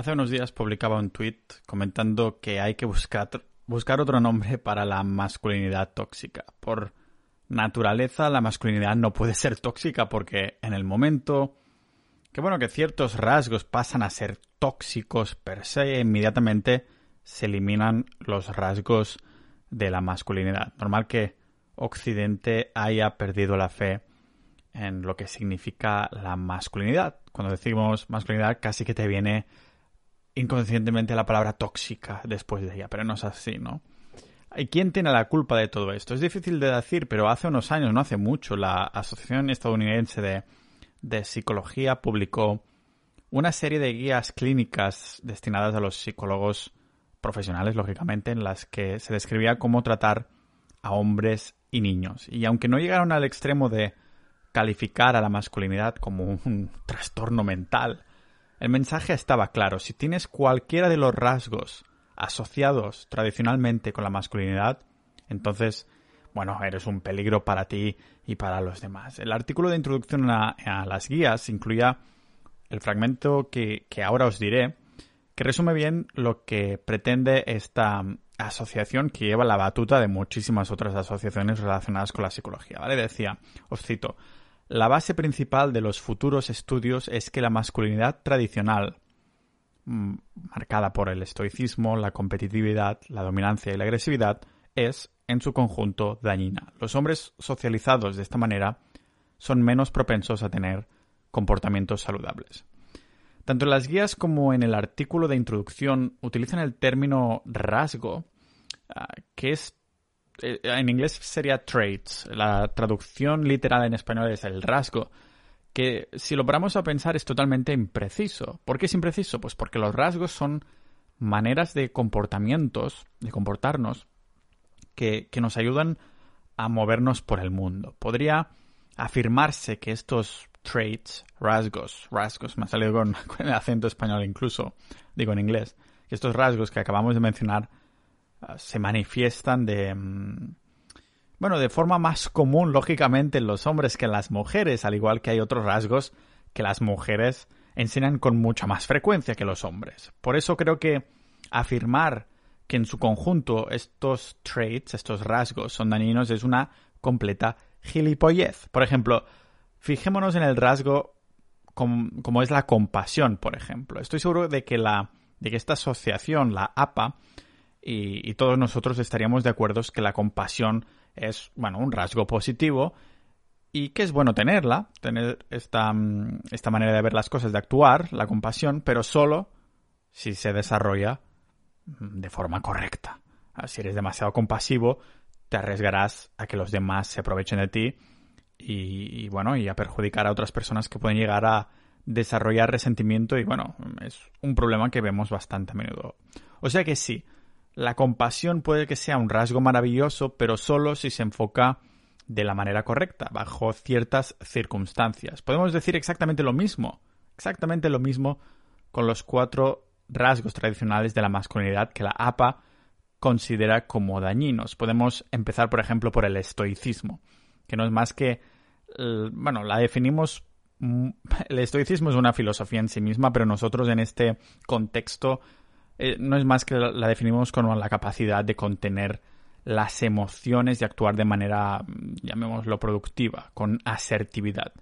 Hace unos días publicaba un tweet comentando que hay que buscar, buscar otro nombre para la masculinidad tóxica. Por naturaleza, la masculinidad no puede ser tóxica porque en el momento que bueno, que ciertos rasgos pasan a ser tóxicos per se, inmediatamente se eliminan los rasgos de la masculinidad. Normal que Occidente haya perdido la fe en lo que significa la masculinidad. Cuando decimos masculinidad casi que te viene inconscientemente la palabra tóxica después de ella, pero no es así, ¿no? ¿Y quién tiene la culpa de todo esto? Es difícil de decir, pero hace unos años, no hace mucho, la Asociación Estadounidense de, de Psicología publicó una serie de guías clínicas destinadas a los psicólogos profesionales, lógicamente, en las que se describía cómo tratar a hombres y niños. Y aunque no llegaron al extremo de calificar a la masculinidad como un trastorno mental, el mensaje estaba claro. Si tienes cualquiera de los rasgos asociados tradicionalmente con la masculinidad, entonces, bueno, eres un peligro para ti y para los demás. El artículo de introducción a, las guías incluía el fragmento que, que ahora os diré, que resume bien lo que pretende esta asociación que lleva la batuta de muchísimas otras asociaciones relacionadas con la psicología, ¿vale? Decía, os cito, la base principal de los futuros estudios es que la masculinidad tradicional, mm, marcada por el estoicismo, la competitividad, la dominancia y la agresividad, es, en su conjunto, dañina. Los hombres socializados de esta manera son menos propensos a tener comportamientos saludables. Tanto en las guías como en el artículo de introducción utilizan el término rasgo, ah, que es en inglés sería traits. La traducción literal en español es el rasgo. Que si lo paramos a pensar es totalmente impreciso. ¿Por qué es impreciso? Pues porque los rasgos son maneras de comportamientos, de comportarnos, que, que nos ayudan a movernos por el mundo. Podría afirmarse que estos traits, rasgos, rasgos, me ha salido con, el acento español incluso, digo en inglés, que estos rasgos que acabamos de mencionar se manifiestan de... Mm, bueno, de forma más común, lógicamente, en los hombres que en las mujeres, al igual que hay otros rasgos que las mujeres enseñan con mucha más frecuencia que los hombres. Por eso creo que afirmar que en su conjunto estos traits, estos rasgos son dañinos es una completa gilipollez. Por ejemplo, Fijémonos en el rasgo como, es la compasión, por ejemplo. Estoy seguro de que, la, de que esta asociación, la APA, y, todos nosotros estaríamos de acuerdo que la compasión es, bueno, un rasgo positivo y que es bueno tenerla, tener esta, esta manera de ver las cosas, de actuar, la compasión, pero solo si se desarrolla de forma correcta. Si eres demasiado compasivo, te arriesgarás a que los demás se aprovechen de ti y, bueno, y a perjudicar a otras personas que pueden llegar a desarrollar resentimiento y bueno, es un problema que vemos bastante a menudo. O sea que sí, la compasión puede que sea un rasgo maravilloso, pero solo si se enfoca de la manera correcta, bajo ciertas circunstancias. Podemos decir exactamente lo mismo, exactamente lo mismo con los cuatro rasgos tradicionales de la masculinidad que la APA considera como dañinos. Podemos empezar, por ejemplo, por el estoicismo que no es más que, bueno, la definimos, mm, el estoicismo es una filosofía en sí misma, pero nosotros en este contexto eh, no es más que la, definimos como la capacidad de contener las emociones y actuar de manera, mm, llamémoslo, productiva, con asertividad.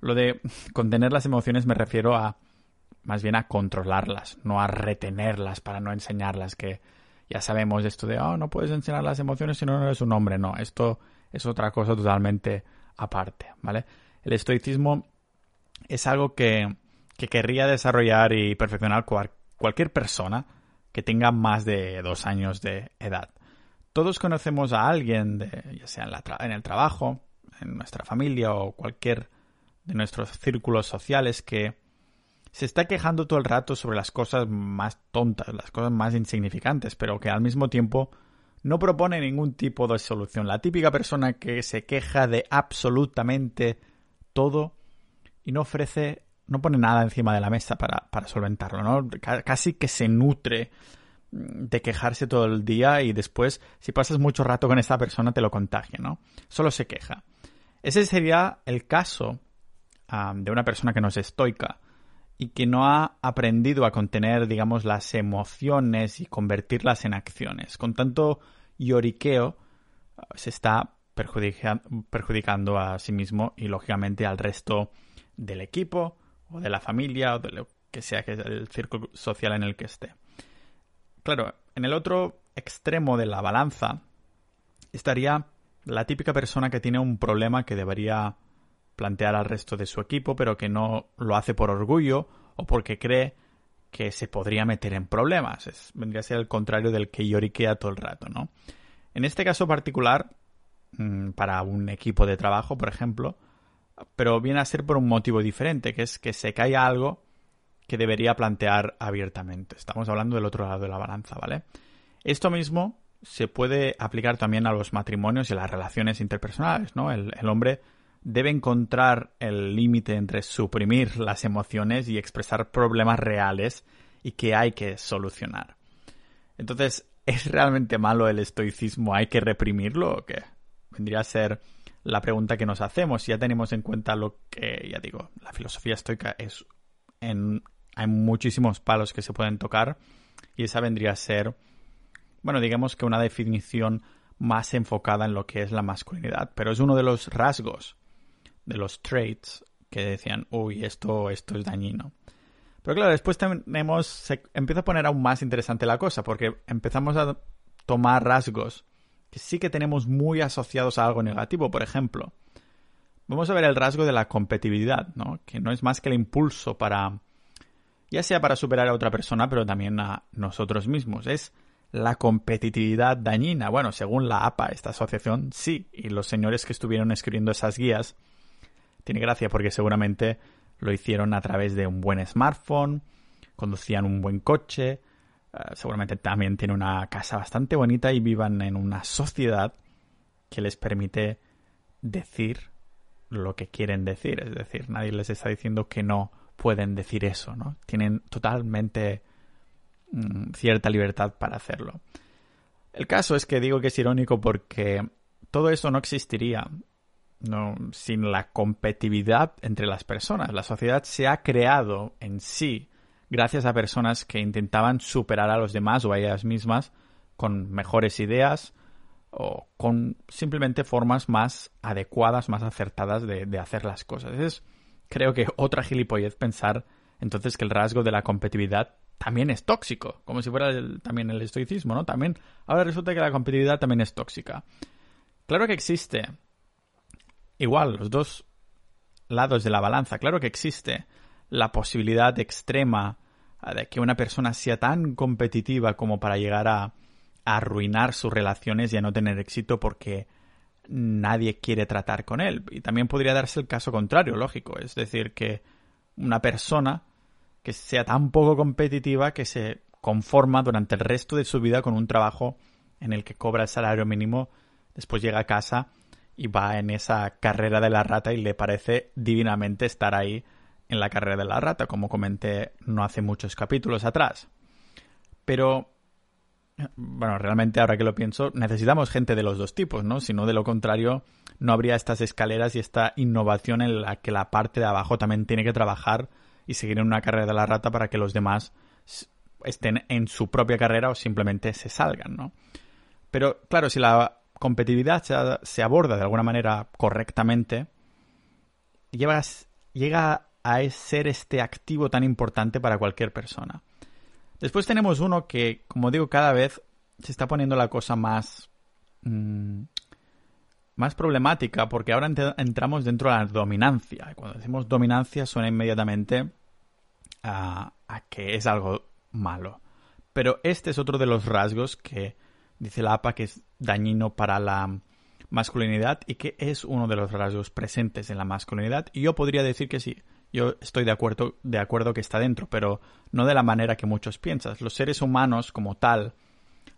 Lo de contener las emociones me refiero a más bien a controlarlas, no a retenerlas para no enseñarlas, que ya sabemos esto de, oh, no puedes enseñar las emociones si no eres un hombre. No, esto es otra cosa totalmente aparte, ¿vale? El estoicismo es algo que, que querría desarrollar y perfeccionar cualquier persona que tenga más de dos años de edad. Todos conocemos a alguien, de, ya sea en, en el trabajo, en nuestra familia o cualquier de nuestros círculos sociales que se está quejando todo el rato sobre las cosas más tontas, las cosas más insignificantes, pero que al mismo tiempo no propone ningún tipo de solución. La típica persona que se queja de absolutamente todo y no ofrece, no pone nada encima de la mesa para, para solventarlo, ¿no? casi que se nutre de quejarse todo el día y después, si pasas mucho rato con esa persona, te lo contagia, ¿no? Solo se queja. Ese sería el caso de una persona que no es estoica. y que no ha aprendido a contener, digamos, las emociones y convertirlas en acciones. Con tanto lloriqueo se está perjudicando a sí mismo y, lógicamente, al resto del equipo o de la familia o de lo que sea que el círculo social en el que esté. Claro, en el otro extremo de la balanza estaría la típica persona que tiene un problema que debería plantear al resto de su equipo, pero que no lo hace por orgullo o porque cree que se podría meter en problemas. vendría a ser el contrario del que lloriquea todo el rato, ¿no? En este caso particular, mm, para un equipo de trabajo, por ejemplo, pero viene a ser por un motivo diferente, que es que se caiga algo que debería plantear abiertamente. Estamos hablando del otro lado de la balanza, ¿vale? Esto mismo se puede aplicar también a los matrimonios y a las relaciones interpersonales, ¿no? El, el hombre debe encontrar el límite entre suprimir las emociones y expresar problemas reales y que hay que solucionar. Entonces, ¿es realmente malo el estoicismo? ¿Hay que reprimirlo o qué? Vendría a ser la pregunta que nos hacemos. Si ya tenemos en cuenta lo que, ya digo, la filosofía estoica es en, hay muchísimos palos que se pueden tocar y esa vendría a ser, bueno, digamos que una definición más enfocada en lo que es la masculinidad, pero es uno de los rasgos de los traits que decían, uy, esto, esto es dañino. Pero claro, después tenemos, se empieza a poner aún más interesante la cosa, porque empezamos a tomar rasgos que sí que tenemos muy asociados a algo negativo. Por ejemplo, vamos a ver el rasgo de la competitividad, ¿no? Que no es más que el impulso para, ya sea para superar a otra persona, pero también a nosotros mismos. Es la competitividad dañina. Bueno, según la APA, esta asociación, sí. Y los señores que estuvieron escribiendo esas guías, tiene gracia porque seguramente lo hicieron a través de un buen smartphone, conducían un buen coche, seguramente también tiene una casa bastante bonita y vivan en una sociedad que les permite decir lo que quieren decir. Es decir, nadie les está diciendo que no pueden decir eso, ¿no? Tienen totalmente mm, cierta libertad para hacerlo. El caso es que digo que es irónico porque todo eso no existiría no, sin la competitividad entre las personas. La sociedad se ha creado en sí gracias a personas que intentaban superar a los demás o a ellas mismas con mejores ideas o con simplemente formas más adecuadas, más acertadas de, hacer las cosas. Es, creo que otra gilipollez pensar entonces que el rasgo de la competitividad también es tóxico, como si fuera también el estoicismo, ¿no? También, ahora resulta que la competitividad también es tóxica. Claro que existe. Igual, los dos lados de la balanza. Claro que existe la posibilidad extrema de que una persona sea tan competitiva como para llegar a, arruinar sus relaciones y a no tener éxito porque nadie quiere tratar con él. Y también podría darse el caso contrario, lógico. Es decir, que una persona que sea tan poco competitiva que se conforma durante el resto de su vida con un trabajo en el que cobra el salario mínimo, después llega a casa y va en esa carrera de la rata y le parece divinamente estar ahí en la carrera de la rata, como comenté no hace muchos capítulos atrás. Pero, bueno, realmente ahora que lo pienso, necesitamos gente de los dos tipos, ¿no? Si no, de lo contrario, no habría estas escaleras y esta innovación en la que la parte de abajo también tiene que trabajar y seguir en una carrera de la rata para que los demás estén en su propia carrera o simplemente se salgan, ¿no? Pero, claro, si la competitividad se, aborda de alguna manera correctamente, llega a ser este activo tan importante para cualquier persona. Después tenemos uno que, como digo, cada vez se está poniendo la cosa más, mm, más problemática porque ahora entramos dentro de la dominancia. Cuando decimos dominancia suena inmediatamente a que es algo malo. Pero este es otro de los rasgos que dice la APA que es dañino para la masculinidad y que es uno de los rasgos presentes en la masculinidad. Y yo podría decir que sí, yo estoy de acuerdo, de acuerdo que está dentro, pero no de la manera que muchos piensan. Los seres humanos, como tal,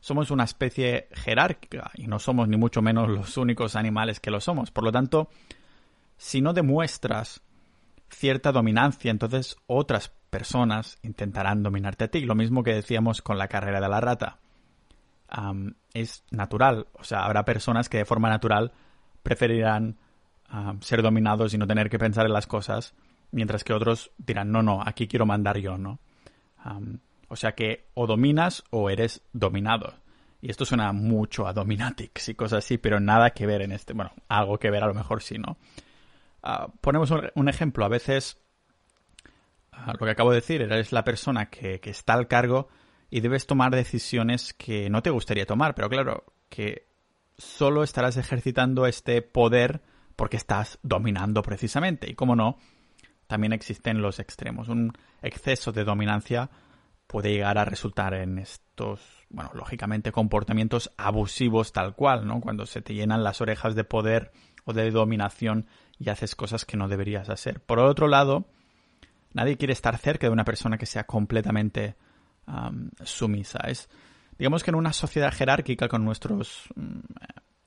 somos una especie jerárquica y no somos ni mucho menos los únicos animales que lo somos. Por lo tanto, si no demuestras cierta dominancia, entonces otras personas intentarán dominarte a ti. Lo mismo que decíamos con la carrera de la rata es natural. O sea, habrá personas que de forma natural preferirán ser dominados y no tener que pensar en las cosas mientras que otros dirán, no, no, aquí quiero mandar yo, ¿no? o sea que o dominas o eres dominado. Y esto suena mucho a dominatics y cosas así, pero nada que ver en este. Bueno, algo que ver a lo mejor sí, ¿no? Ah, ponemos un, ejemplo. A veces, ah, lo que acabo de decir, eres la persona que, que está al cargo y debes tomar decisiones que no te gustaría tomar, pero claro, que solo estarás ejercitando este poder porque estás dominando precisamente. Y como no, también existen los extremos. Un exceso de dominancia puede llegar a resultar en estos, bueno, lógicamente comportamientos abusivos tal cual, ¿no? Cuando se te llenan las orejas de poder o de dominación y haces cosas que no deberías hacer. Por otro lado, nadie quiere estar cerca de una persona que sea completamente sumisa. Es, digamos que en una sociedad jerárquica con nuestros mm,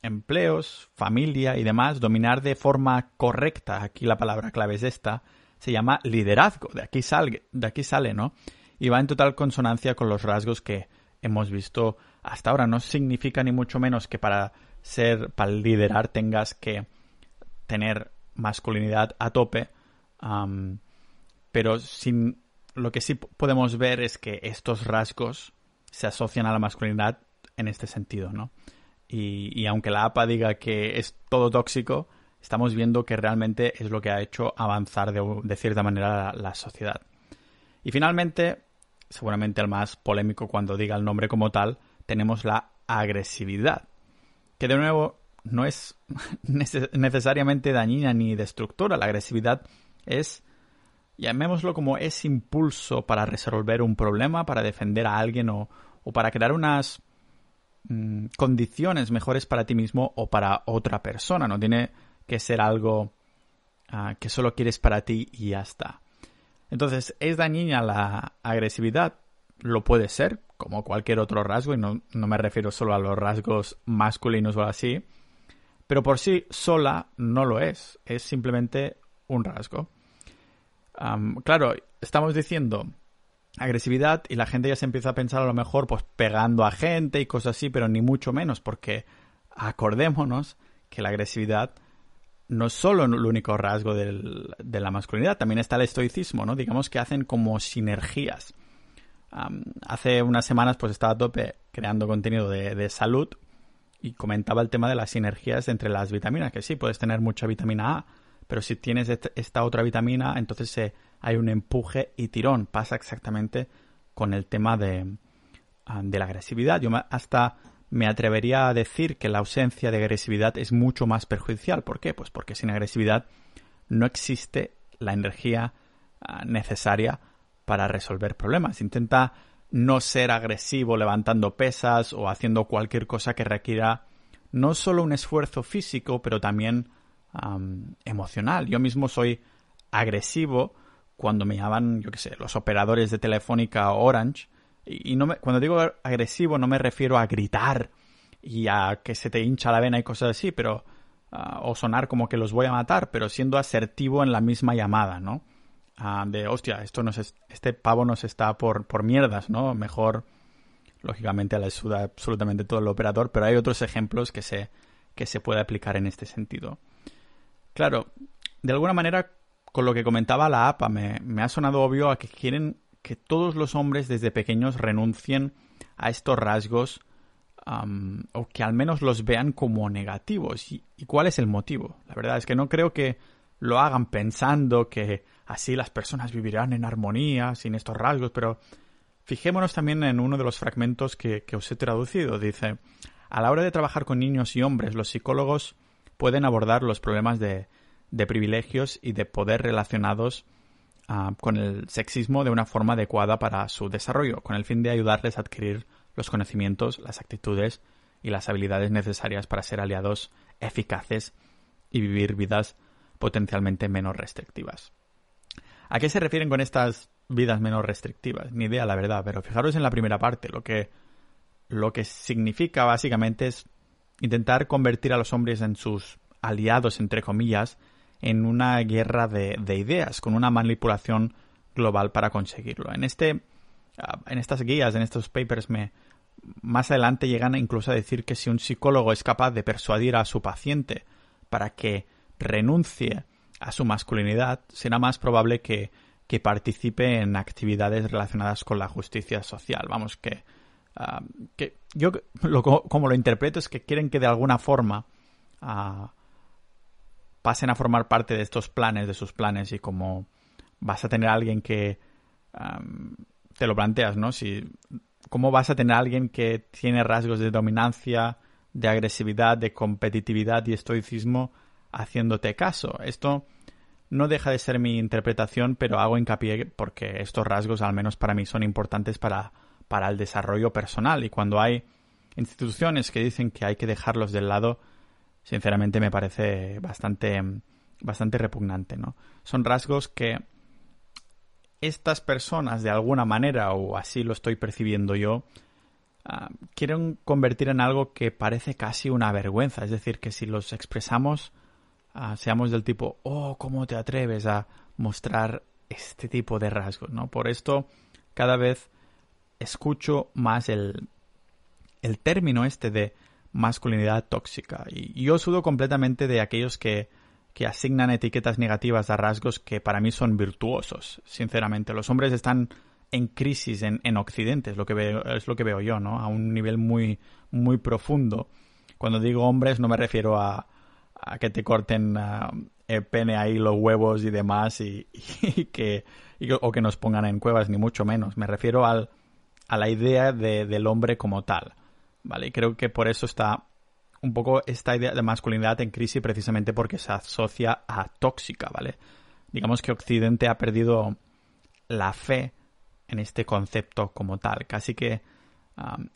empleos, familia y demás, dominar de forma correcta, aquí la palabra clave es esta, se llama liderazgo, de aquí, sale, de aquí sale, ¿no? Y va en total consonancia con los rasgos que hemos visto hasta ahora. No significa ni mucho menos que para ser, para liderar tengas que tener masculinidad a tope, pero sin, lo que sí podemos ver es que estos rasgos se asocian a la masculinidad en este sentido, ¿no? Y, aunque la APA diga que es todo tóxico, estamos viendo que realmente es lo que ha hecho avanzar de, cierta manera la, sociedad. Y finalmente, seguramente el más polémico cuando diga el nombre como tal, tenemos la agresividad, que de nuevo no es necesariamente dañina ni destructora. La agresividad es, llamémoslo como ese impulso para resolver un problema, para defender a alguien o, para crear unas Mm, condiciones mejores para ti mismo o para otra persona. No tiene que ser algo ah, que solo quieres para ti y ya está. Entonces, ¿es dañina la agresividad? Lo puede ser, como cualquier otro rasgo, y no, me refiero solo a los rasgos masculinos o así, pero por sí sola no lo es, es simplemente un rasgo. claro, estamos diciendo agresividad y la gente ya se empieza a pensar a lo mejor pues pegando a gente y cosas así, pero ni mucho menos porque acordémonos que la agresividad no es solo el único rasgo de la masculinidad, también está el estoicismo, ¿no? Digamos que hacen como sinergias. hace unas semanas pues estaba a tope creando contenido de, salud y comentaba el tema de las sinergias entre las vitaminas, que sí, puedes tener mucha vitamina A, pero si tienes esta otra vitamina, entonces se hay un empuje y tirón. Pasa exactamente con el tema de, ah, de la agresividad. Yo hasta me atrevería a decir que la ausencia de agresividad es mucho más perjudicial. ¿Por qué? Pues porque sin agresividad no existe la energía ah, necesaria para resolver problemas. Intenta no ser agresivo levantando pesas o haciendo cualquier cosa que requiera no solo un esfuerzo físico, pero también emocional. Yo mismo soy agresivo cuando me llaman, yo qué sé, los operadores de Telefónica Orange. Y, no me, cuando digo agresivo no me refiero a gritar y a que se te hincha la vena y cosas así, pero ah, o sonar como que los voy a matar, pero siendo asertivo en la misma llamada, ¿no? Ah, de, hostia, esto nos este pavo nos está por, por mierdas, ¿no? Mejor, lógicamente, la suda absolutamente todo el operador, pero hay otros ejemplos que se, que se puede aplicar en este sentido. Claro, de alguna manera con lo que comentaba la APA, me, ha sonado obvio a que quieren que todos los hombres desde pequeños renuncien a estos rasgos o que al menos los vean como negativos. ¿Y, cuál es el motivo? La verdad es que no creo que lo hagan pensando que así las personas vivirán en armonía sin estos rasgos, pero fijémonos también en uno de los fragmentos que, que os he traducido. Dice, a la hora de trabajar con niños y hombres, los psicólogos pueden abordar los problemas de de privilegios y de poder relacionados ah, con el sexismo de una forma adecuada para su desarrollo, con el fin de ayudarles a adquirir los conocimientos, las actitudes y las habilidades necesarias para ser aliados eficaces y vivir vidas potencialmente menos restrictivas. ¿A qué se refieren con estas vidas menos restrictivas? Ni idea, la verdad, pero fijaros en la primera parte, lo que, lo que significa básicamente es intentar convertir a los hombres en sus aliados, entre comillas, en una guerra de, ideas, con una manipulación global para conseguirlo. En este, ah, en estas guías, en estos papers, me, más adelante llegan incluso a decir que si un psicólogo es capaz de persuadir a su paciente para que renuncie a su masculinidad, será más probable que, que participe en actividades relacionadas con la justicia social. Vamos, que, ah, que yo lo, como lo interpreto es que quieren que de alguna forma ah, pasen a formar parte de estos planes, de sus planes, y como vas a tener a alguien que te lo planteas, ¿no? Si, ¿Cómo vas a tener a alguien que tiene rasgos de dominancia, de agresividad, de competitividad y estoicismo haciéndote caso? Esto no deja de ser mi interpretación, pero hago hincapié porque estos rasgos, al menos para mí, son importantes para, para el desarrollo personal. Y cuando hay instituciones que dicen que hay que dejarlos del lado, sinceramente me parece bastante, bastante repugnante, ¿no? Son rasgos que estas personas, de alguna manera, o así lo estoy percibiendo yo, ah, quieren convertir en algo que parece casi una vergüenza. Es decir, que si los expresamos, ah, seamos del tipo, oh, ¿cómo te atreves a mostrar este tipo de rasgos? ¿no? Por esto, cada vez escucho más el, el término este de masculinidad tóxica. Y yo sudo completamente de aquellos que que asignan etiquetas negativas a rasgos que para mí son virtuosos, sinceramente. Los hombres están en crisis en, en Occidente, es lo que veo, es lo que veo yo, ¿no? A un nivel muy, muy profundo. Cuando digo hombres no me refiero a, a que te corten uh, el pene ahí los huevos y demás y, que o que nos pongan en cuevas ni mucho menos. Me refiero al, a la idea de, del hombre como tal, ¿vale? Y creo que por eso está un poco esta idea de masculinidad en crisis precisamente porque se asocia a tóxica, ¿vale? Digamos que Occidente ha perdido la fe en este concepto como tal, casi que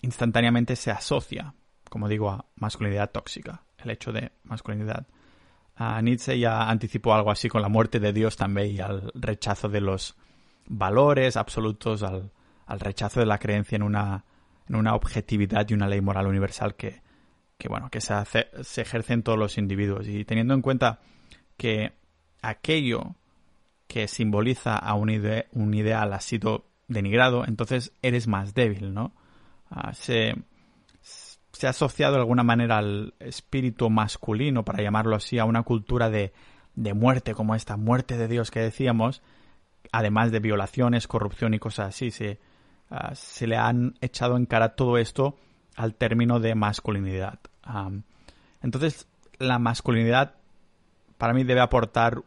instantáneamente se asocia, como digo, a masculinidad tóxica, el hecho de masculinidad. Uh, Nietzsche ya anticipó algo así con la muerte de Dios también y al rechazo de los valores absolutos, al, al rechazo de la creencia en una, en una objetividad y una ley moral universal que, que bueno, que se, hace, se ejerce en todos los individuos. Y teniendo en cuenta que aquello que simboliza a un, un ideal ha sido denigrado, entonces eres más débil, ¿no? Ah, se, se ha asociado de alguna manera al espíritu masculino, para llamarlo así, a una cultura de, de muerte, como esta muerte de Dios que decíamos, además de violaciones, corrupción y cosas así. Se, ah, se le han echado en cara todo esto al término de masculinidad. entonces, la masculinidad para mí debe aportar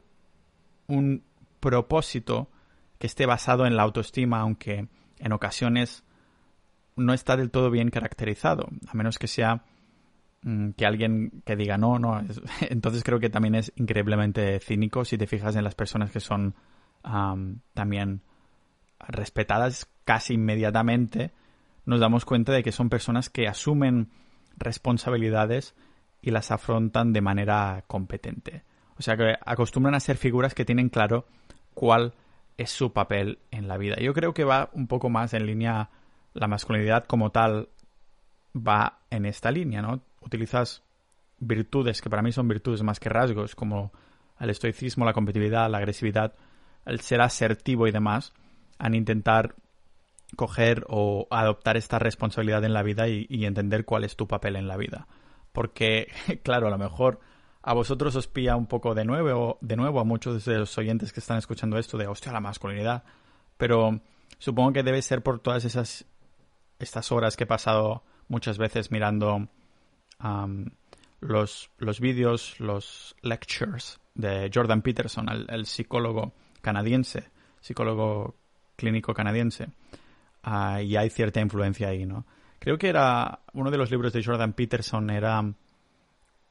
un propósito que esté basado en la autoestima, aunque en ocasiones no está del todo bien caracterizado, a menos que sea mm, que alguien que diga no, no. entonces creo que también es increíblemente cínico si te fijas en las personas que son también respetadas casi inmediatamente nos damos cuenta de que son personas que asumen responsabilidades y las afrontan de manera competente. O sea que acostumbran a ser figuras que tienen claro cuál es su papel en la vida. Yo creo que va un poco más en línea, la masculinidad como tal va en esta línea, ¿no? Utilizas virtudes que para mí son virtudes más que rasgos, como el estoicismo, la competitividad, la agresividad, el ser asertivo y demás, a intentar coger o adoptar esta responsabilidad en la vida y, entender cuál es tu papel en la vida. Porque, claro, a lo mejor a vosotros os pilla un poco de nuevo, de nuevo a muchos de los oyentes que están escuchando esto de, hostia, la masculinidad. Pero supongo que debe ser por todas esas estas horas que he pasado muchas veces mirando los, los vídeos, los lectures de Jordan Peterson, el psicólogo canadiense, psicólogo clínico canadiense. Ah, y hay cierta influencia ahí, ¿no? Creo que era uno de los libros de Jordan Peterson, era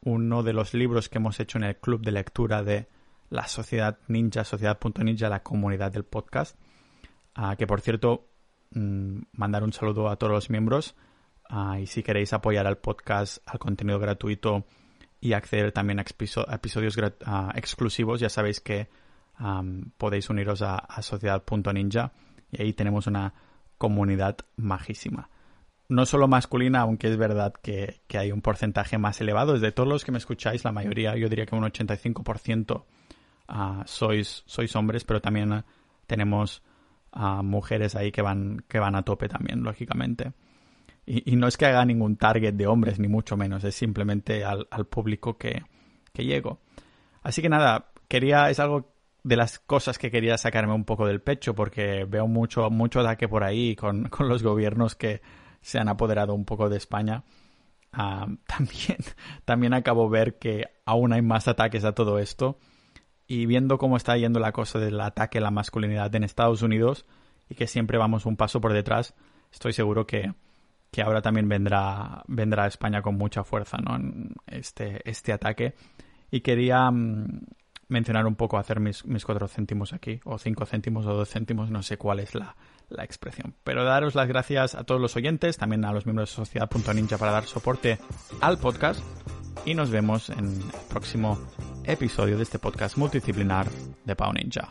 uno de los libros que hemos hecho en el club de lectura de la Sociedad Ninja, Sociedad.ninja, la comunidad del podcast. Ah, que por cierto, mm, mandar un saludo a todos los miembros. Ah, y si queréis apoyar al podcast, al contenido gratuito y acceder también a episodios exclusivos, ya sabéis que podéis uniros a, a Sociedad.ninja y ahí tenemos una comunidad majísima. No solo masculina, aunque es verdad que, hay un porcentaje más elevado. Es de todos los que me escucháis, la mayoría, yo diría que un 85% ah, sois, sois hombres, pero también ah, tenemos uh, mujeres ahí que van, que van a tope también, lógicamente. Y, no es que haga ningún target de hombres, ni mucho menos, es simplemente al, público que, que llego. Así que nada, quería, es algo de las cosas que quería sacarme un poco del pecho porque veo mucho, mucho ataque por ahí con, con los gobiernos que se han apoderado un poco de España. Ah, también, también acabo de ver que aún hay más ataques a todo esto y viendo cómo está yendo la cosa del ataque a la masculinidad en Estados Unidos y que siempre vamos un paso por detrás, estoy seguro que, que ahora también vendrá, vendrá España con mucha fuerza ¿no? este, este ataque. Y quería mm, mencionar un poco, hacer mis, mis cuatro céntimos aquí, o cinco céntimos o dos céntimos, no sé cuál es la, la expresión. Pero daros las gracias a todos los oyentes, también a los miembros de Sociedad.ninja para dar soporte al podcast. Y nos vemos en el próximo episodio de este podcast multidisciplinar de Pau Ninja.